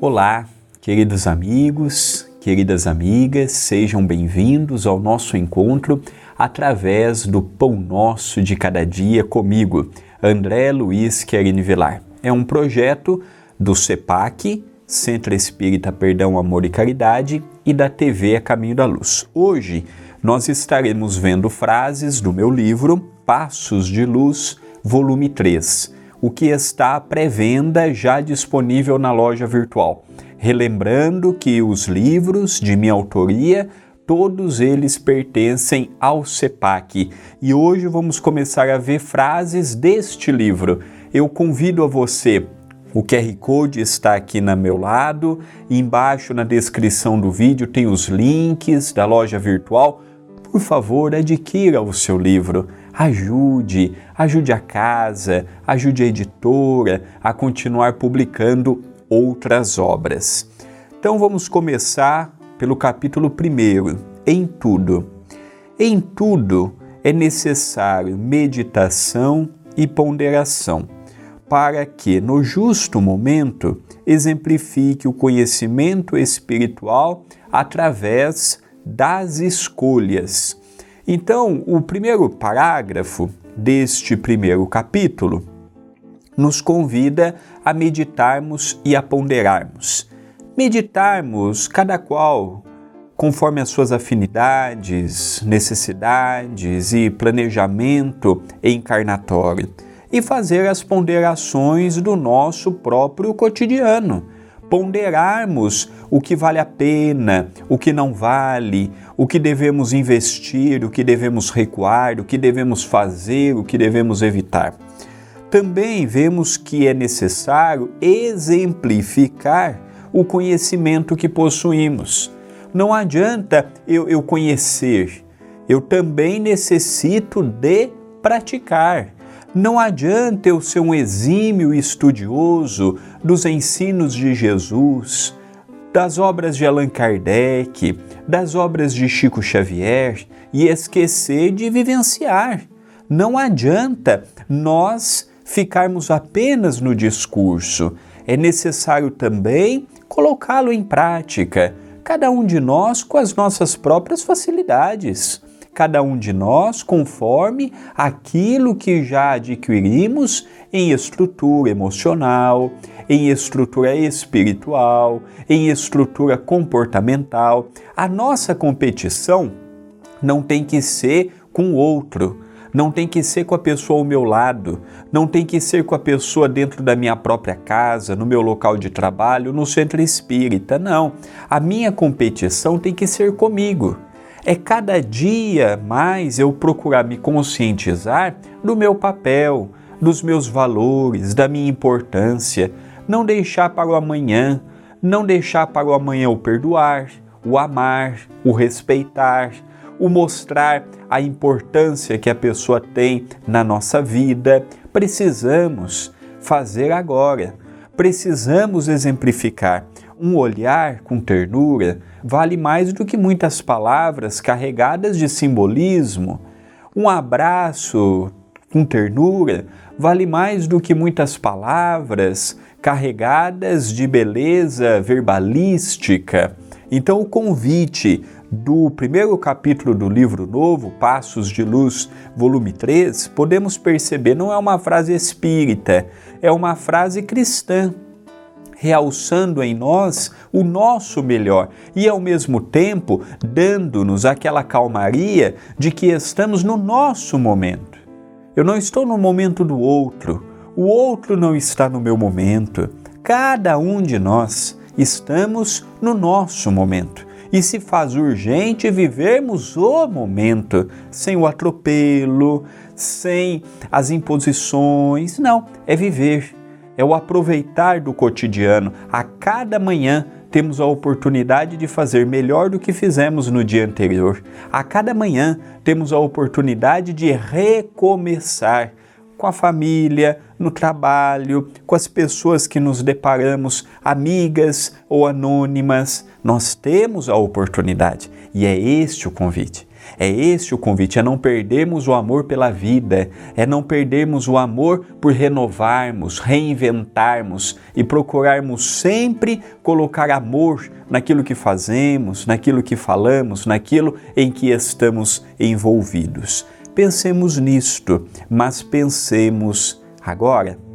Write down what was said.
Olá, queridos amigos, queridas amigas, sejam bem-vindos ao nosso encontro através do Pão Nosso de Cada Dia comigo, André Luiz Querini Velar. É um projeto do CEPAC, Centro Espírita Perdão, Amor e Caridade, e da TV A Caminho da Luz. Hoje nós estaremos vendo frases do meu livro Passos de Luz, volume 3 o que está à pré-venda já disponível na loja virtual. Relembrando que os livros de minha autoria, todos eles pertencem ao CEPAC. E hoje vamos começar a ver frases deste livro. Eu convido a você o QR Code está aqui na meu lado, embaixo na descrição do vídeo tem os links da loja virtual. Por favor, adquira o seu livro ajude, ajude a casa, ajude a editora a continuar publicando outras obras. Então vamos começar pelo capítulo 1, em tudo. Em tudo é necessário meditação e ponderação, para que, no justo momento, exemplifique o conhecimento espiritual através das escolhas então, o primeiro parágrafo deste primeiro capítulo nos convida a meditarmos e a ponderarmos. Meditarmos, cada qual conforme as suas afinidades, necessidades e planejamento encarnatório, e fazer as ponderações do nosso próprio cotidiano ponderarmos o que vale a pena, o que não vale, o que devemos investir, o que devemos recuar, o que devemos fazer, o que devemos evitar. Também vemos que é necessário exemplificar o conhecimento que possuímos. Não adianta eu, eu conhecer, eu também necessito de praticar. Não adianta eu ser um exímio estudioso dos ensinos de Jesus, das obras de Allan Kardec, das obras de Chico Xavier e esquecer de vivenciar. Não adianta nós ficarmos apenas no discurso. É necessário também colocá-lo em prática, cada um de nós com as nossas próprias facilidades cada um de nós conforme aquilo que já adquirimos em estrutura emocional, em estrutura espiritual, em estrutura comportamental. A nossa competição não tem que ser com o outro, não tem que ser com a pessoa ao meu lado, não tem que ser com a pessoa dentro da minha própria casa, no meu local de trabalho, no centro espírita. Não. A minha competição tem que ser comigo é cada dia mais eu procurar me conscientizar do meu papel, dos meus valores, da minha importância, não deixar para o amanhã, não deixar para o amanhã o perdoar, o amar, o respeitar, o mostrar a importância que a pessoa tem na nossa vida. Precisamos fazer agora, precisamos exemplificar um olhar com ternura vale mais do que muitas palavras carregadas de simbolismo. Um abraço com ternura vale mais do que muitas palavras carregadas de beleza verbalística. Então, o convite do primeiro capítulo do livro novo, Passos de Luz, volume 3, podemos perceber não é uma frase espírita, é uma frase cristã realçando em nós o nosso melhor e, ao mesmo tempo, dando-nos aquela calmaria de que estamos no nosso momento. Eu não estou no momento do outro, o outro não está no meu momento. Cada um de nós estamos no nosso momento. E se faz urgente vivermos o momento, sem o atropelo, sem as imposições. Não, é viver é o aproveitar do cotidiano. A cada manhã temos a oportunidade de fazer melhor do que fizemos no dia anterior. A cada manhã temos a oportunidade de recomeçar com a família, no trabalho, com as pessoas que nos deparamos, amigas ou anônimas. Nós temos a oportunidade e é este o convite. É esse o convite, é não perdermos o amor pela vida, é não perdermos o amor por renovarmos, reinventarmos e procurarmos sempre colocar amor naquilo que fazemos, naquilo que falamos, naquilo em que estamos envolvidos. Pensemos nisto, mas pensemos agora